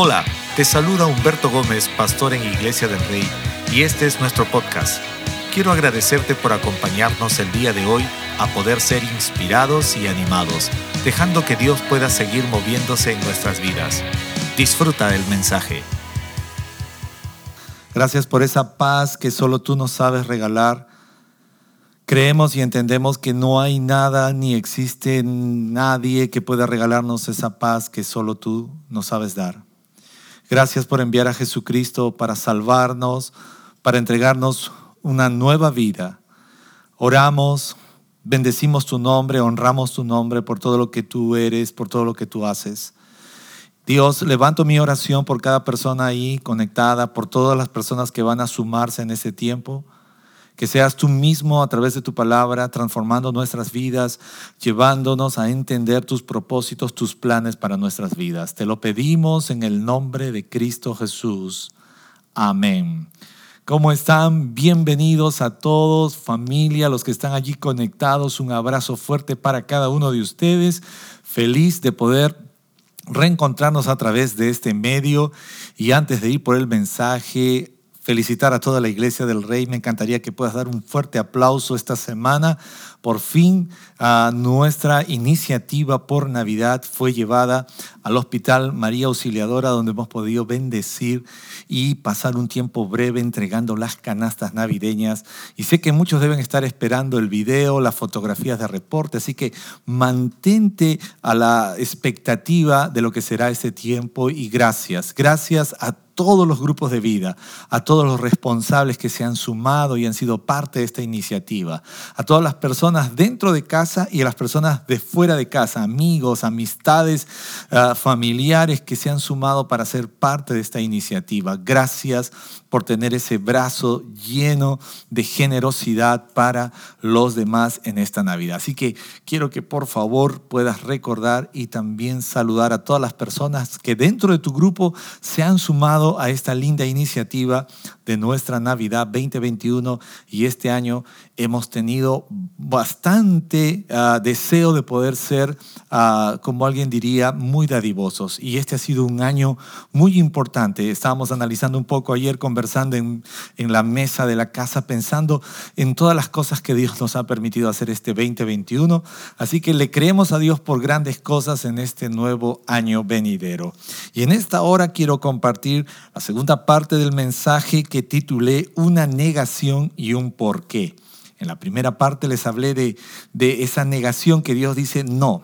Hola, te saluda Humberto Gómez, pastor en Iglesia del Rey, y este es nuestro podcast. Quiero agradecerte por acompañarnos el día de hoy a poder ser inspirados y animados, dejando que Dios pueda seguir moviéndose en nuestras vidas. Disfruta el mensaje. Gracias por esa paz que solo tú nos sabes regalar. Creemos y entendemos que no hay nada ni existe nadie que pueda regalarnos esa paz que solo tú nos sabes dar. Gracias por enviar a Jesucristo para salvarnos, para entregarnos una nueva vida. Oramos, bendecimos tu nombre, honramos tu nombre por todo lo que tú eres, por todo lo que tú haces. Dios, levanto mi oración por cada persona ahí conectada, por todas las personas que van a sumarse en ese tiempo. Que seas tú mismo a través de tu palabra transformando nuestras vidas, llevándonos a entender tus propósitos, tus planes para nuestras vidas. Te lo pedimos en el nombre de Cristo Jesús. Amén. ¿Cómo están? Bienvenidos a todos, familia, los que están allí conectados. Un abrazo fuerte para cada uno de ustedes. Feliz de poder reencontrarnos a través de este medio. Y antes de ir por el mensaje, felicitar a toda la Iglesia del Rey. Me encantaría que puedas dar un fuerte aplauso esta semana. Por fin nuestra iniciativa por Navidad fue llevada al Hospital María Auxiliadora, donde hemos podido bendecir y pasar un tiempo breve entregando las canastas navideñas. Y sé que muchos deben estar esperando el video, las fotografías de reporte, así que mantente a la expectativa de lo que será ese tiempo y gracias. Gracias a todos los grupos de vida, a todos los responsables que se han sumado y han sido parte de esta iniciativa, a todas las personas dentro de casa y a las personas de fuera de casa, amigos, amistades, ah, familiares que se han sumado para ser parte de esta iniciativa. Gracias por tener ese brazo lleno de generosidad para los demás en esta Navidad. Así que quiero que por favor puedas recordar y también saludar a todas las personas que dentro de tu grupo se han sumado a esta linda iniciativa de nuestra Navidad 2021 y este año hemos tenido bastante ah, deseo de poder ser, ah, como alguien diría, muy dadivosos. Y este ha sido un año muy importante. Estábamos analizando un poco ayer, conversando en, en la mesa de la casa, pensando en todas las cosas que Dios nos ha permitido hacer este 2021. Así que le creemos a Dios por grandes cosas en este nuevo año venidero. Y en esta hora quiero compartir la segunda parte del mensaje que titulé Una negación y un porqué. En la primera parte les hablé de, esa negación que Dios dice no.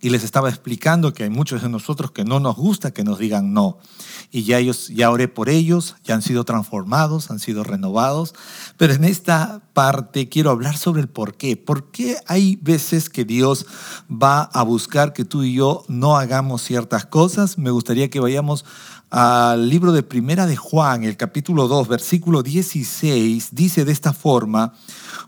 Y les estaba explicando que hay muchos de nosotros que no nos gusta que nos digan no. Y ya ellos, ya oré por ellos, ya han sido transformados, han sido renovados. Pero en esta parte quiero hablar sobre el por qué. ¿Por qué hay veces que Dios va a buscar que tú y yo no hagamos ciertas cosas? Me gustaría que vayamos al libro de Primera de Juan, el capítulo 2, versículo 16, dice de esta forma,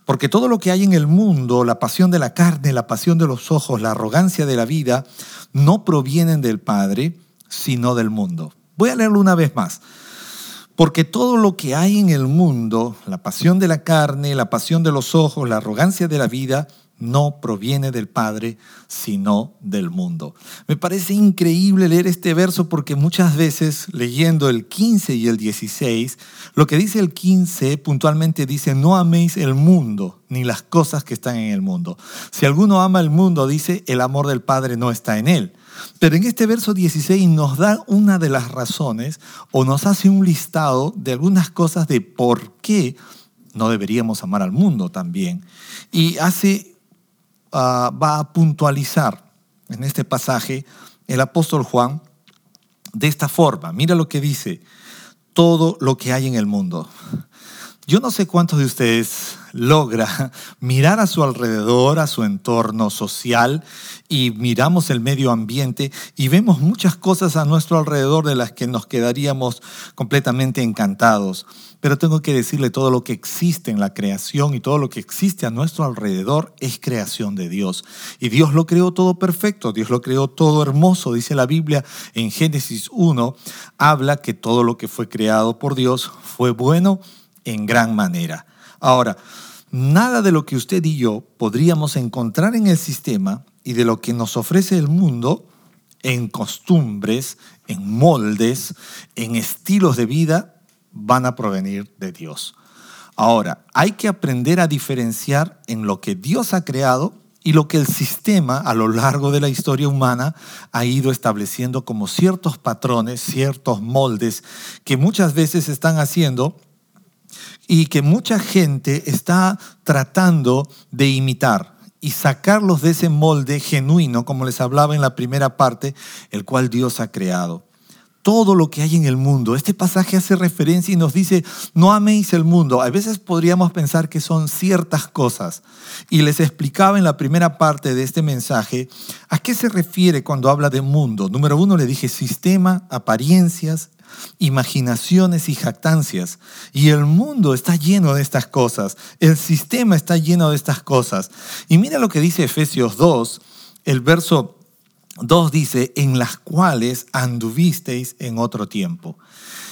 porque todo lo que hay en el mundo, la pasión de la carne, la pasión de los ojos, la arrogancia de la vida, no provienen del Padre, sino del mundo. Voy a leerlo una vez más. Porque todo lo que hay en el mundo, la pasión de la carne, la pasión de los ojos, la arrogancia de la vida, no proviene del Padre, sino del mundo. Me parece increíble leer este verso porque muchas veces leyendo el 15 y el 16, lo que dice el 15 puntualmente dice, no améis el mundo ni las cosas que están en el mundo. Si alguno ama el mundo, dice, el amor del Padre no está en él. Pero en este verso 16 nos da una de las razones o nos hace un listado de algunas cosas de por qué no deberíamos amar al mundo también. Y hace va a puntualizar en este pasaje el apóstol Juan de esta forma. Mira lo que dice, todo lo que hay en el mundo. Yo no sé cuántos de ustedes logra mirar a su alrededor, a su entorno social y miramos el medio ambiente y vemos muchas cosas a nuestro alrededor de las que nos quedaríamos completamente encantados. Pero tengo que decirle, todo lo que existe en la creación y todo lo que existe a nuestro alrededor es creación de Dios. Y Dios lo creó todo perfecto, Dios lo creó todo hermoso. Dice la Biblia en Génesis 1, habla que todo lo que fue creado por Dios fue bueno en gran manera. Ahora, nada de lo que usted y yo podríamos encontrar en el sistema y de lo que nos ofrece el mundo en costumbres, en moldes, en estilos de vida, van a provenir de Dios. Ahora, hay que aprender a diferenciar en lo que Dios ha creado y lo que el sistema a lo largo de la historia humana ha ido estableciendo como ciertos patrones, ciertos moldes que muchas veces están haciendo y que mucha gente está tratando de imitar y sacarlos de ese molde genuino, como les hablaba en la primera parte, el cual Dios ha creado todo lo que hay en el mundo. Este pasaje hace referencia y nos dice, no améis el mundo. A veces podríamos pensar que son ciertas cosas. Y les explicaba en la primera parte de este mensaje a qué se refiere cuando habla de mundo. Número uno le dije sistema, apariencias, imaginaciones y jactancias. Y el mundo está lleno de estas cosas. El sistema está lleno de estas cosas. Y mira lo que dice Efesios 2, el verso 2 dice, en las cuales anduvisteis en otro tiempo.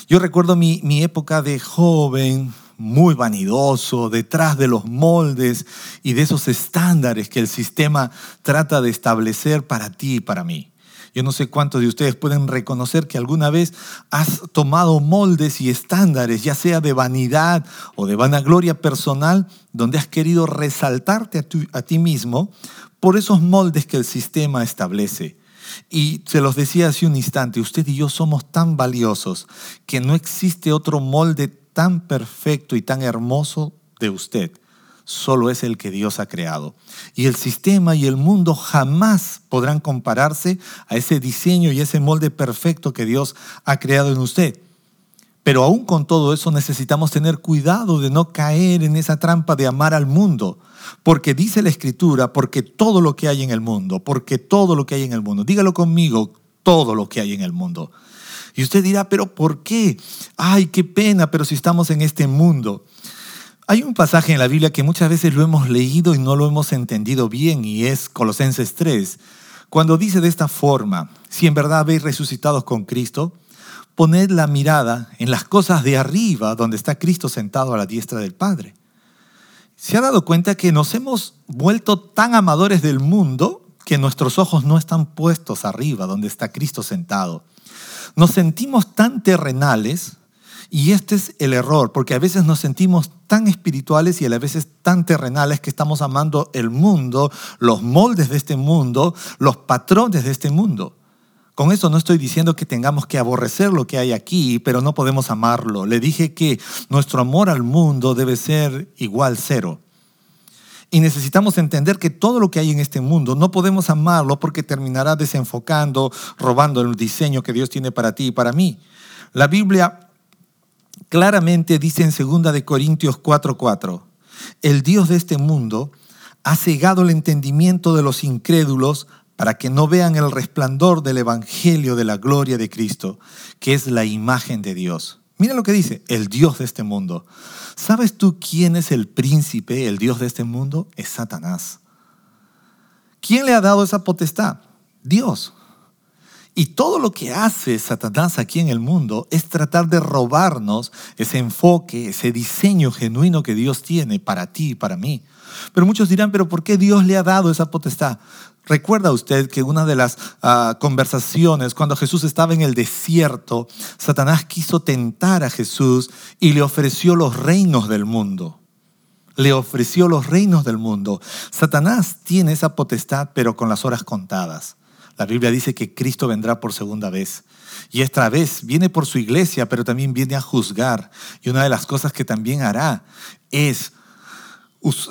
Yo recuerdo mi, mi época de joven, muy vanidoso, detrás de los moldes y de esos estándares que el sistema trata de establecer para ti y para mí. Yo no sé cuántos de ustedes pueden reconocer que alguna vez has tomado moldes y estándares, ya sea de vanidad o de vanagloria personal, donde has querido resaltarte a, a ti mismo por esos moldes que el sistema establece. Y se los decía hace un instante, usted y yo somos tan valiosos que no existe otro molde tan perfecto y tan hermoso de usted. Solo es el que Dios ha creado. Y el sistema y el mundo jamás podrán compararse a ese diseño y ese molde perfecto que Dios ha creado en usted. Pero aún con todo eso necesitamos tener cuidado de no caer en esa trampa de amar al mundo, porque dice la escritura, porque todo lo que hay en el mundo, porque todo lo que hay en el mundo, dígalo conmigo, todo lo que hay en el mundo. Y usted dirá, pero ¿por qué? Ay, qué pena, pero si estamos en este mundo. Hay un pasaje en la Biblia que muchas veces lo hemos leído y no lo hemos entendido bien y es Colosenses 3, cuando dice de esta forma, si en verdad habéis resucitados con Cristo, poned la mirada en las cosas de arriba donde está Cristo sentado a la diestra del Padre. ¿Se ha dado cuenta que nos hemos vuelto tan amadores del mundo que nuestros ojos no están puestos arriba, donde está Cristo sentado? Nos sentimos tan terrenales y este es el error, porque a veces nos sentimos tan espirituales y a veces tan terrenales que estamos amando el mundo, los moldes de este mundo, los patrones de este mundo. Con eso no estoy diciendo que tengamos que aborrecer lo que hay aquí, pero no podemos amarlo. Le dije que nuestro amor al mundo debe ser igual cero. Y necesitamos entender que todo lo que hay en este mundo no podemos amarlo porque terminará desenfocando, robando el diseño que Dios tiene para ti y para mí. La Biblia claramente dice en 2 de Corintios 4:4, el Dios de este mundo ha cegado el entendimiento de los incrédulos para que no vean el resplandor del Evangelio de la gloria de Cristo, que es la imagen de Dios. Mira lo que dice, el Dios de este mundo. ¿Sabes tú quién es el príncipe, el Dios de este mundo? Es Satanás. ¿Quién le ha dado esa potestad? Dios. Y todo lo que hace Satanás aquí en el mundo es tratar de robarnos ese enfoque, ese diseño genuino que Dios tiene para ti y para mí. Pero muchos dirán, pero ¿por qué Dios le ha dado esa potestad? Recuerda usted que una de las ah, conversaciones, cuando Jesús estaba en el desierto, Satanás quiso tentar a Jesús y le ofreció los reinos del mundo. Le ofreció los reinos del mundo. Satanás tiene esa potestad, pero con las horas contadas. La Biblia dice que Cristo vendrá por segunda vez. Y esta vez viene por su iglesia, pero también viene a juzgar. Y una de las cosas que también hará es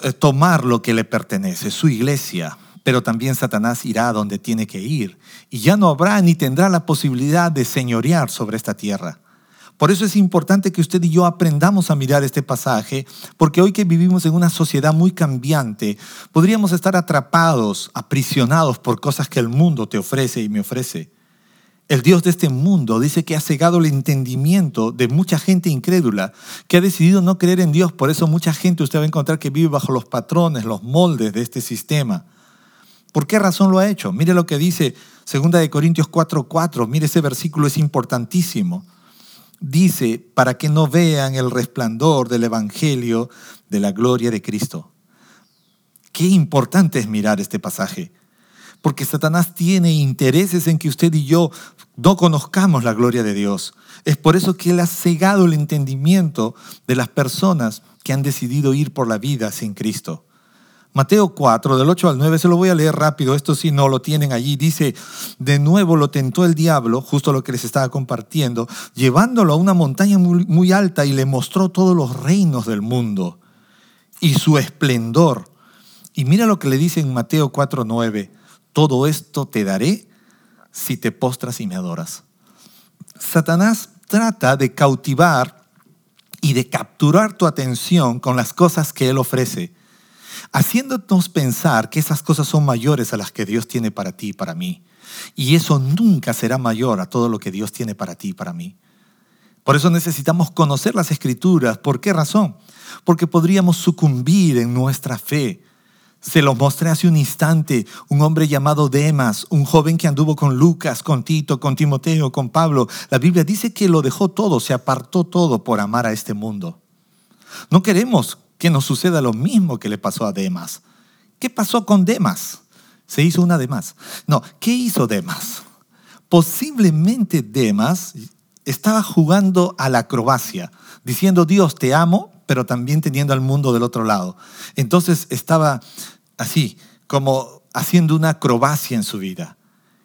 eh, tomar lo que le pertenece, su iglesia, pero también Satanás irá a donde tiene que ir y ya no habrá ni tendrá la posibilidad de señorear sobre esta tierra. Por eso es importante que usted y yo aprendamos a mirar este pasaje, porque hoy que vivimos en una sociedad muy cambiante, podríamos estar atrapados, aprisionados por cosas que el mundo te ofrece y me ofrece. El Dios de este mundo dice que ha cegado el entendimiento de mucha gente incrédula, que ha decidido no creer en Dios. Por eso mucha gente usted va a encontrar que vive bajo los patrones, los moldes de este sistema. ¿Por qué razón lo ha hecho? Mire lo que dice 2 de Corintios 4:4. Mire ese versículo es importantísimo. Dice, para que no vean el resplandor del evangelio de la gloria de Cristo. Qué importante es mirar este pasaje. porque Satanás tiene intereses en que usted y yo no conozcamos la gloria de Dios. Es por eso que Él ha cegado el entendimiento de las personas que han decidido ir por la vida sin Cristo. Mateo 4, del 8 al 9, se lo voy a leer rápido, esto sí no lo tienen allí. Dice, de nuevo lo tentó el diablo, justo lo que les estaba compartiendo, llevándolo a una montaña muy, muy alta y le mostró todos los reinos del mundo y su esplendor. Y mira lo que le dice en Mateo 4, 9, todo esto te daré si te postras y me adoras. Satanás trata de cautivar y de capturar tu atención con las cosas que él ofrece haciéndonos pensar que esas cosas son mayores a las que Dios tiene para ti y para mí. Y eso nunca será mayor a todo lo que Dios tiene para ti y para mí. Por eso necesitamos conocer las escrituras. ¿Por qué razón? Porque podríamos sucumbir en nuestra fe. Se lo mostré hace un instante, un hombre llamado Demas, un joven que anduvo con Lucas, con Tito, con Timoteo, con Pablo. La Biblia dice que lo dejó todo, se apartó todo por amar a este mundo. No queremos que nos suceda lo mismo que le pasó a Demas. ¿Qué pasó con Demas? Se hizo una Demas. No, ¿qué hizo Demas? Posiblemente Demas estaba jugando a la acrobacia, diciendo Dios te amo, pero también teniendo al mundo del otro lado. Entonces estaba así, como haciendo una acrobacia en su vida.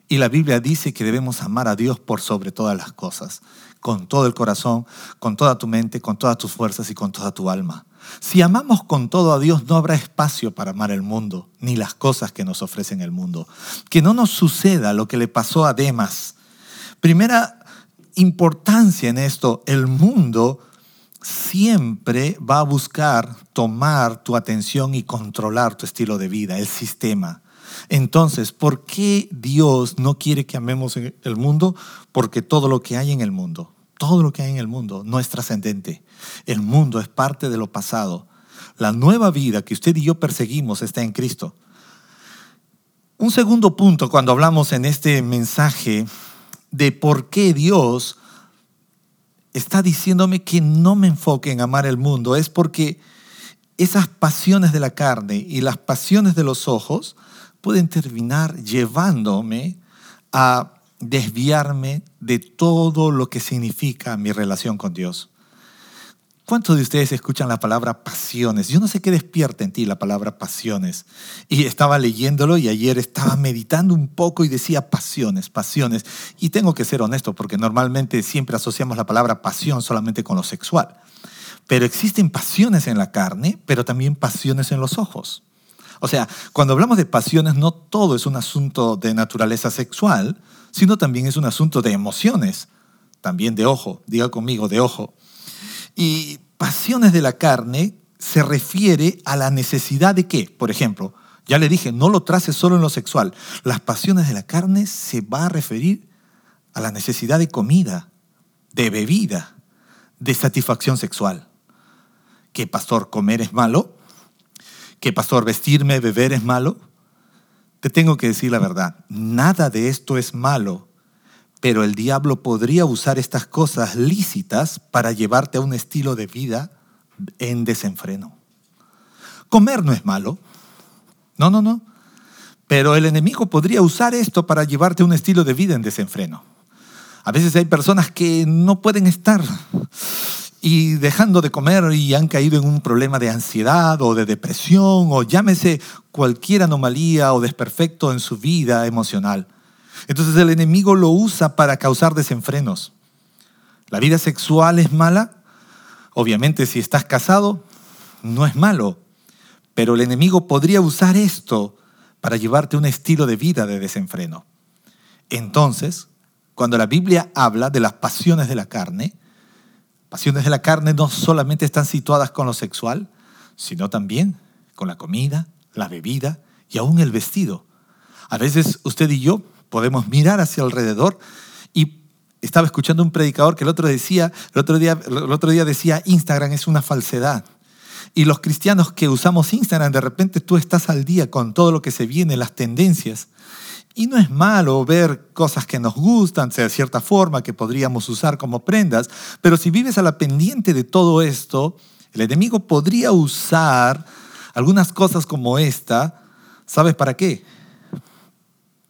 Y la Biblia dice que debemos amar a Dios por sobre todas las cosas, con todo el corazón, con toda tu mente, con todas tus fuerzas y con toda tu alma. Si amamos con todo a Dios, no habrá espacio para amar el mundo, ni las cosas que nos ofrecen el mundo. Que no nos suceda lo que le pasó a Demas. Primera importancia en esto, el mundo siempre va a buscar tomar tu atención y controlar tu estilo de vida, el sistema. Entonces, ¿por qué Dios no quiere que amemos el mundo? Porque todo lo que hay en el mundo, todo lo que hay en el mundo no es trascendente. El mundo es parte de lo pasado. La nueva vida que usted y yo perseguimos está en Cristo. Un segundo punto cuando hablamos en este mensaje de por qué Dios está diciéndome que no me enfoque en amar el mundo es porque esas pasiones de la carne y las pasiones de los ojos pueden terminar llevándome a desviarme de todo lo que significa mi relación con Dios. ¿Cuántos de ustedes escuchan la palabra pasiones? Yo no sé qué despierta en ti la palabra pasiones. Y estaba leyéndolo y ayer estaba meditando un poco y decía pasiones, pasiones. Y tengo que ser honesto porque normalmente siempre asociamos la palabra pasión solamente con lo sexual. Pero existen pasiones en la carne, pero también pasiones en los ojos. O sea, cuando hablamos de pasiones, no todo es un asunto de naturaleza sexual, sino también es un asunto de emociones, también de ojo, diga conmigo, de ojo. Y pasiones de la carne se refiere a la necesidad de qué, por ejemplo, ya le dije, no lo trace solo en lo sexual. Las pasiones de la carne se va a referir a la necesidad de comida, de bebida, de satisfacción sexual. ¿Qué pastor comer es malo? ¿Qué pastor vestirme, beber es malo? Te tengo que decir la verdad, nada de esto es malo, pero el diablo podría usar estas cosas lícitas para llevarte a un estilo de vida en desenfreno. Comer no es malo, no, no, no, pero el enemigo podría usar esto para llevarte a un estilo de vida en desenfreno. A veces hay personas que no pueden estar y dejando de comer y han caído en un problema de ansiedad o de depresión o llámese cualquier anomalía o desperfecto en su vida emocional. Entonces el enemigo lo usa para causar desenfrenos. ¿La vida sexual es mala? Obviamente si estás casado, no es malo, pero el enemigo podría usar esto para llevarte un estilo de vida de desenfreno. Entonces, cuando la Biblia habla de las pasiones de la carne, Pasiones de la carne no solamente están situadas con lo sexual, sino también con la comida, la bebida y aún el vestido. A veces usted y yo podemos mirar hacia alrededor y estaba escuchando un predicador que el otro, decía, el otro, día, el otro día decía, Instagram es una falsedad. Y los cristianos que usamos Instagram, de repente tú estás al día con todo lo que se viene, las tendencias. Y no es malo ver cosas que nos gustan, de cierta forma, que podríamos usar como prendas, pero si vives a la pendiente de todo esto, el enemigo podría usar algunas cosas como esta, ¿sabes para qué?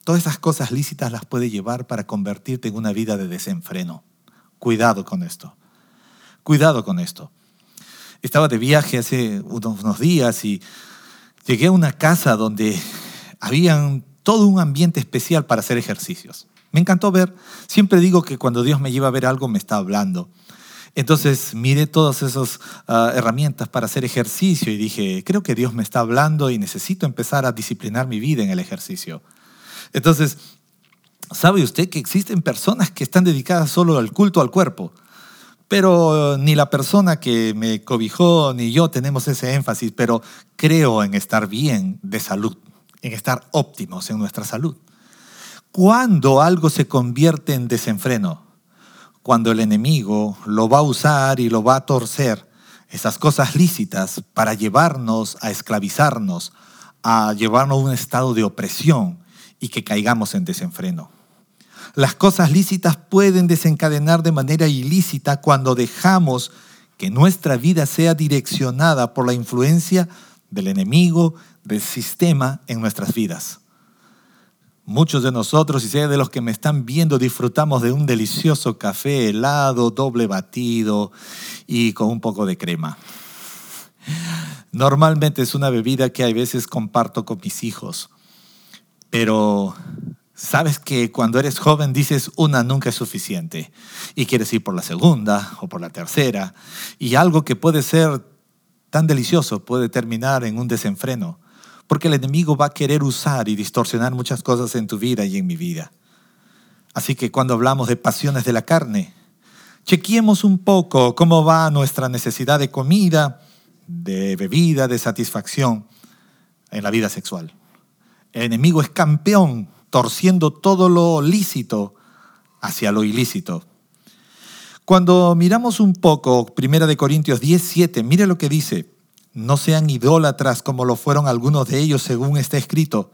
todas esas cosas lícitas las puede llevar para convertirte en una vida de desenfreno. Cuidado con esto. Cuidado con esto. Estaba de viaje hace unos días y llegué a una casa donde había todo un ambiente especial para hacer ejercicios. Me encantó ver, siempre digo que cuando Dios me lleva a ver algo me está hablando. Entonces miré todas esas ah, herramientas para hacer ejercicio y dije, creo que Dios me está hablando y necesito empezar a disciplinar mi vida en el ejercicio. Entonces, ¿sabe usted que existen personas que están dedicadas solo al culto al cuerpo? Pero ni la persona que me cobijó ni yo tenemos ese énfasis, pero creo en estar bien de salud, en estar óptimos en nuestra salud. ¿Cuándo algo se convierte en desenfreno? Cuando el enemigo lo va a usar y lo va a torcer, esas cosas lícitas, para llevarnos a esclavizarnos, a llevarnos a un estado de opresión y que caigamos en desenfreno. Las cosas lícitas pueden desencadenar de manera ilícita cuando dejamos que nuestra vida sea direccionada por la influencia del enemigo, del sistema en nuestras vidas. Muchos de nosotros, y sé de los que me están viendo, disfrutamos de un delicioso café helado, doble batido y con un poco de crema. Normalmente es una bebida que a veces comparto con mis hijos, pero Sabes que cuando eres joven dices una nunca es suficiente y quieres ir por la segunda o por la tercera y algo que puede ser tan delicioso puede terminar en un desenfreno porque el enemigo va a querer usar y distorsionar muchas cosas en tu vida y en mi vida. Así que cuando hablamos de pasiones de la carne, chequeemos un poco cómo va nuestra necesidad de comida, de bebida, de satisfacción en la vida sexual. El enemigo es campeón torciendo todo lo lícito hacia lo ilícito. Cuando miramos un poco Primera de Corintios 17, mire lo que dice, no sean idólatras como lo fueron algunos de ellos según está escrito.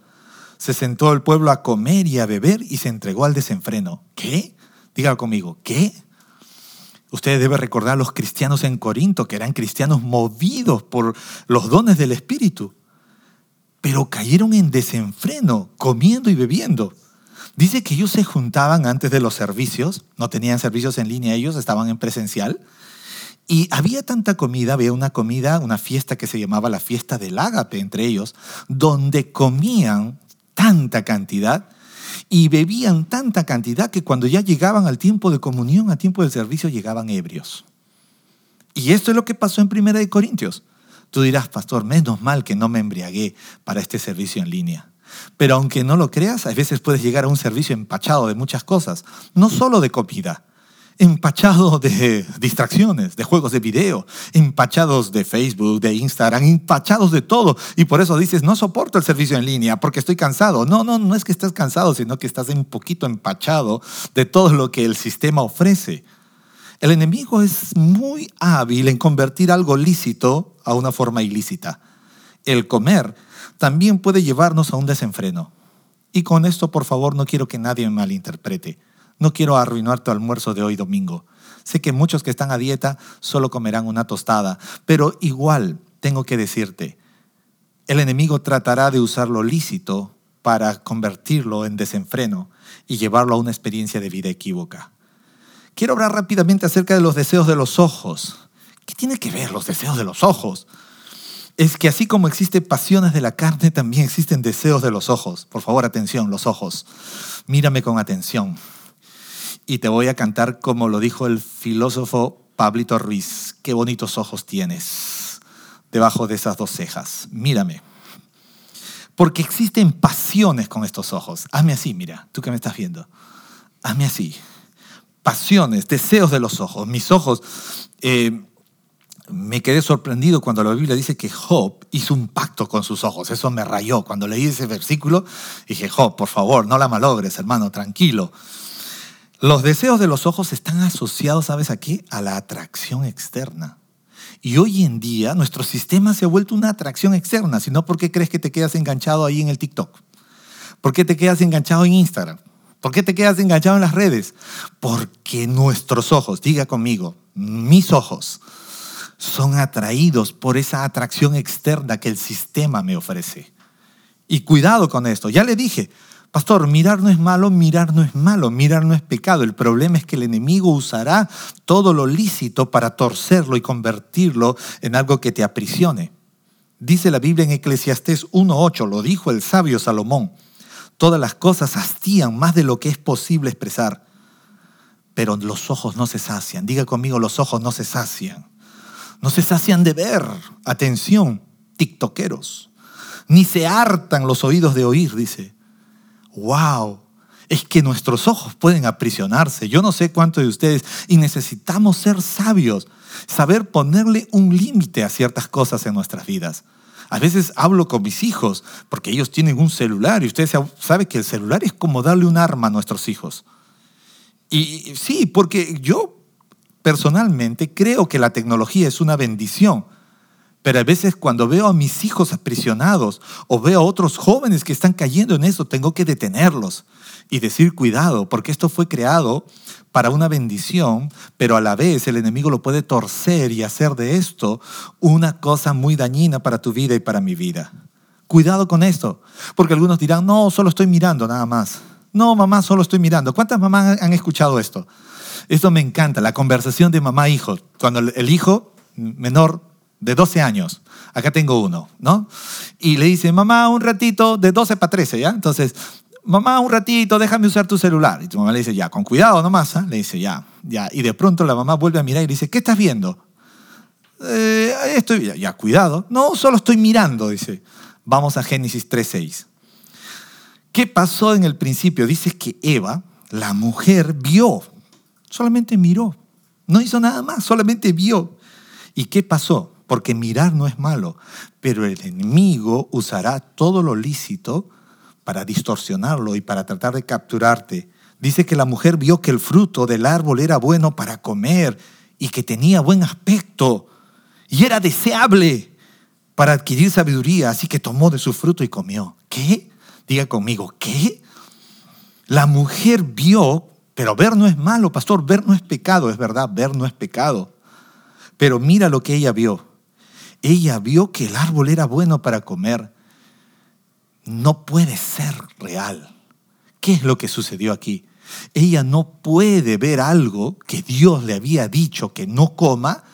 Se sentó el pueblo a comer y a beber y se entregó al desenfreno. ¿Qué? Dígalo conmigo, ¿qué? Usted debe recordar a los cristianos en Corinto, que eran cristianos movidos por los dones del Espíritu pero cayeron en desenfreno, comiendo y bebiendo. Dice que ellos se juntaban antes de los servicios, no tenían servicios en línea ellos, estaban en presencial, y había tanta comida, había una comida, una fiesta que se llamaba la fiesta del ágape entre ellos, donde comían tanta cantidad y bebían tanta cantidad que cuando ya llegaban al tiempo de comunión, al tiempo del servicio, llegaban ebrios. Y esto es lo que pasó en Primera de Corintios. Tú dirás, pastor, menos mal que no me embriagué para este servicio en línea. Pero aunque no lo creas, a veces puedes llegar a un servicio empachado de muchas cosas, no solo de comida, empachado de distracciones, de juegos de video, empachados de Facebook, de Instagram, empachados de todo. Y por eso dices, no soporto el servicio en línea porque estoy cansado. No, no, no es que estés cansado, sino que estás un poquito empachado de todo lo que el sistema ofrece. El enemigo es muy hábil en convertir algo lícito a una forma ilícita. El comer también puede llevarnos a un desenfreno. Y con esto, por favor, no quiero que nadie me malinterprete. No quiero arruinar tu almuerzo de hoy domingo. Sé que muchos que están a dieta solo comerán una tostada, pero igual tengo que decirte, el enemigo tratará de usar lo lícito para convertirlo en desenfreno y llevarlo a una experiencia de vida equívoca. Quiero hablar rápidamente acerca de los deseos de los ojos. ¿Qué tiene que ver los deseos de los ojos? Es que así como existen pasiones de la carne, también existen deseos de los ojos. Por favor, atención, los ojos. Mírame con atención. Y te voy a cantar como lo dijo el filósofo Pablito Ruiz. Qué bonitos ojos tienes debajo de esas dos cejas. Mírame. Porque existen pasiones con estos ojos. Hazme así, mira, tú que me estás viendo. Hazme así pasiones, deseos de los ojos. Mis ojos, eh, me quedé sorprendido cuando la Biblia dice que Job hizo un pacto con sus ojos. Eso me rayó. Cuando leí ese versículo, dije, Job, por favor, no la malogres, hermano, tranquilo. Los deseos de los ojos están asociados, ¿sabes a qué? A la atracción externa. Y hoy en día nuestro sistema se ha vuelto una atracción externa, sino porque crees que te quedas enganchado ahí en el TikTok. ¿Por qué te quedas enganchado en Instagram? ¿Por qué te quedas enganchado en las redes? Porque nuestros ojos, diga conmigo, mis ojos, son atraídos por esa atracción externa que el sistema me ofrece. Y cuidado con esto, ya le dije, Pastor, mirar no es malo, mirar no es malo, mirar no es pecado. El problema es que el enemigo usará todo lo lícito para torcerlo y convertirlo en algo que te aprisione. Dice la Biblia en Eclesiastés 1.8, lo dijo el sabio Salomón, todas las cosas hastían más de lo que es posible expresar, pero los ojos no se sacian. Diga conmigo, los ojos no se sacian. No se sacian de ver. Atención, tiktokeros. Ni se hartan los oídos de oír, dice wow, es que nuestros ojos pueden aprisionarse. Yo no sé cuántos de ustedes, y necesitamos ser sabios, saber ponerle un límite a ciertas cosas en nuestras vidas. A veces hablo con mis hijos porque ellos tienen un celular y ustedes saben que el celular es como darle un arma a nuestros hijos. Y sí, porque yo personalmente creo que la tecnología es una bendición pero a veces cuando veo a mis hijos aprisionados o veo a otros jóvenes que están cayendo en eso, tengo que detenerlos y decir cuidado, porque esto fue creado para una bendición, pero a la vez el enemigo lo puede torcer y hacer de esto una cosa muy dañina para tu vida y para mi vida. Cuidado con esto, porque algunos dirán, no, solo estoy mirando nada más. No, mamá, solo estoy mirando. ¿Cuántas mamás han escuchado esto? Esto me encanta, la conversación de mamá-hijo. Cuando el hijo menor de 12 años. Acá tengo uno, ¿no? Y le dice, mamá, un ratito, de 12 para 13, ¿ya? Entonces, mamá, un ratito, déjame usar tu celular. Y tu mamá le dice, ya, con cuidado nomás, ¿ah? Le dice, ya, ya. Y de pronto la mamá vuelve a mirar y le dice, ¿qué estás viendo? Eh, estoy, ya, ya, cuidado. No, solo estoy mirando, dice. Vamos a Génesis 3.6. ¿Qué pasó en el principio? Dice que Eva, la mujer, vio, solamente miró. No hizo nada más, solamente vio. ¿Y qué pasó? porque mirar no es malo, pero el enemigo usará todo lo lícito para distorsionarlo y para tratar de capturarte. Dice que la mujer vio que el fruto del árbol era bueno para comer y que tenía buen aspecto y era deseable para adquirir sabiduría, así que tomó de su fruto y comió. ¿Qué? Diga conmigo, ¿qué? La mujer vio, pero ver no es malo, pastor, ver no es pecado, es verdad, ver no es pecado. Pero mira lo que ella vio ella vio que el árbol era bueno para comer. No puede ser real. ¿Qué es lo que sucedió aquí? Ella no puede ver algo que Dios le había dicho que no coma.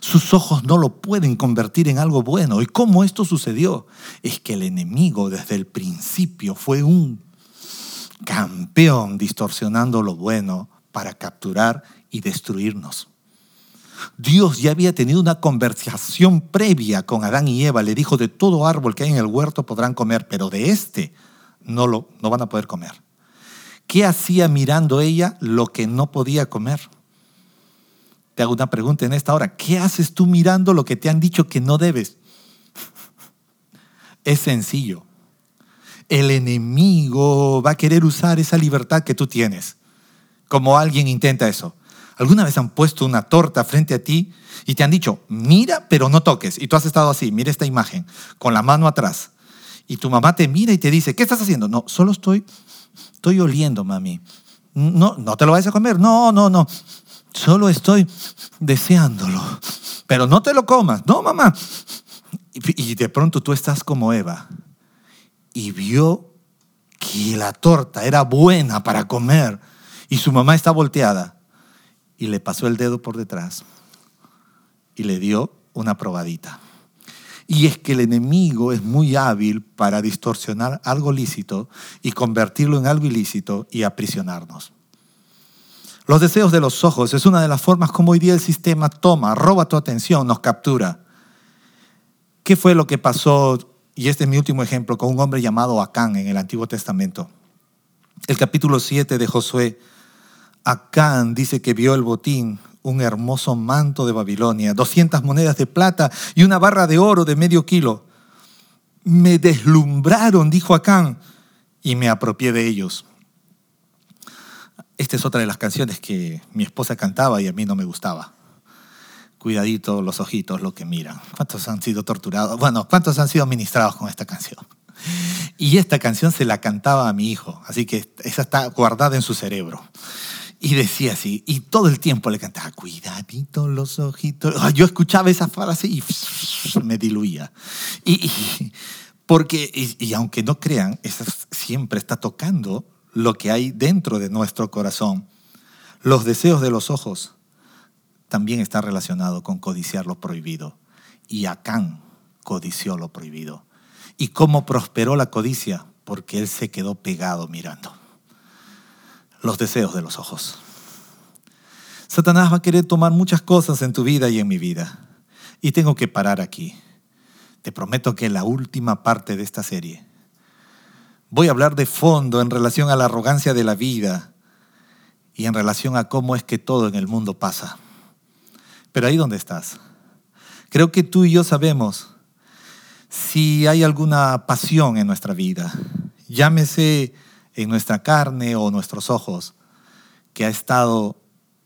Sus ojos no lo pueden convertir en algo bueno. ¿Y cómo esto sucedió? Es que el enemigo desde el principio fue un campeón distorsionando lo bueno para capturar y destruirnos. Dios ya había tenido una conversación previa con Adán y Eva. Le dijo, de todo árbol que hay en el huerto podrán comer, pero de este no, lo, no van a poder comer. ¿Qué hacía mirando ella lo que no podía comer? Te hago una pregunta en esta hora. ¿Qué haces tú mirando lo que te han dicho que no debes? Es sencillo. El enemigo va a querer usar esa libertad que tú tienes. Como alguien intenta eso. ¿Alguna vez han puesto una torta frente a ti y te han dicho, mira, pero no toques? Y tú has estado así, mira esta imagen, con la mano atrás. Y tu mamá te mira y te dice, ¿qué estás haciendo? No, solo estoy, estoy oliendo, mami. No, no te lo vayas a comer. No, no, no. Solo estoy deseándolo. Pero no te lo comas. No, mamá. Y de pronto tú estás como Eva y vio que la torta era buena para comer y su mamá está volteada y le pasó el dedo por detrás y le dio una probadita. Y es que el enemigo es muy hábil para distorsionar algo lícito y convertirlo en algo ilícito y aprisionarnos. Los deseos de los ojos es una de las formas como hoy día el sistema toma, roba tu atención, nos captura. ¿Qué fue lo que pasó? Y este es mi último ejemplo con un hombre llamado Acán en el Antiguo Testamento. El capítulo 7 de Josué Acán dice que vio el botín, un hermoso manto de Babilonia, 200 monedas de plata y una barra de oro de medio kilo. Me deslumbraron, dijo Acán, y me apropié de ellos. Esta es otra de las canciones que mi esposa cantaba y a mí no me gustaba. Cuidadito los ojitos, lo que miran. ¿Cuántos han sido torturados? Bueno, ¿cuántos han sido ministrados con esta canción? Y esta canción se la cantaba a mi hijo, así que esa está guardada en su cerebro. Y decía así, y todo el tiempo le cantaba, cuidadito los ojitos. Yo escuchaba esa frase y me diluía. Y, Porque, y, aunque no crean, siempre está tocando lo que hay dentro de nuestro corazón. Los deseos de los ojos también están relacionados con codiciar lo prohibido. Y Acán codició lo prohibido. ¿Y cómo prosperó la codicia? Porque él se quedó pegado mirando. Los deseos de los ojos. Satanás va a querer tomar muchas cosas en tu vida y en mi vida. Y tengo que parar aquí. Te prometo que la última parte de esta serie voy a hablar de fondo en relación a la arrogancia de la vida y en relación a cómo es que todo en el mundo pasa. Pero ahí donde estás. Creo que tú y yo sabemos si hay alguna pasión en nuestra vida, llámese en nuestra carne o nuestros ojos, que ha estado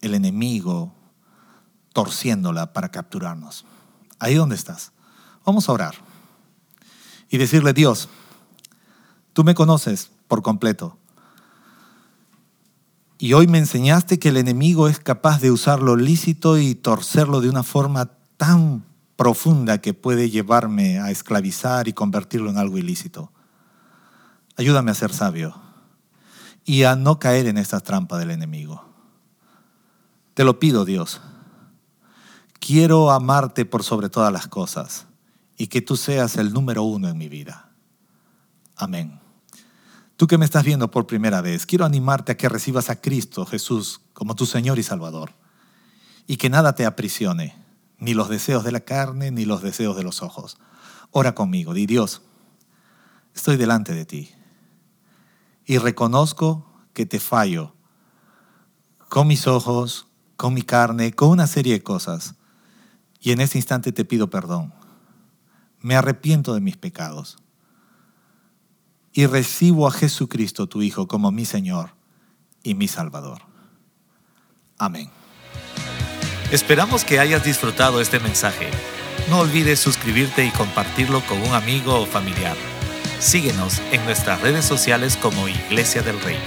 el enemigo torciéndola para capturarnos. Ahí donde estás. Vamos a orar y decirle, Dios, tú me conoces por completo. Y hoy me enseñaste que el enemigo es capaz de usar lo lícito y torcerlo de una forma tan profunda que puede llevarme a esclavizar y convertirlo en algo ilícito. Ayúdame a ser sabio y a no caer en esta trampa del enemigo. Te lo pido, Dios. Quiero amarte por sobre todas las cosas y que tú seas el número uno en mi vida. Amén. Tú que me estás viendo por primera vez, quiero animarte a que recibas a Cristo Jesús como tu Señor y Salvador y que nada te aprisione ni los deseos de la carne, ni los deseos de los ojos. Ora conmigo, di Dios, estoy delante de ti y reconozco que te fallo con mis ojos, con mi carne, con una serie de cosas. Y en este instante te pido perdón. Me arrepiento de mis pecados. Y recibo a Jesucristo, tu Hijo, como mi Señor y mi Salvador. Amén. Esperamos que hayas disfrutado este mensaje. No olvides suscribirte y compartirlo con un amigo o familiar. Síguenos en nuestras redes sociales como Iglesia del Rey.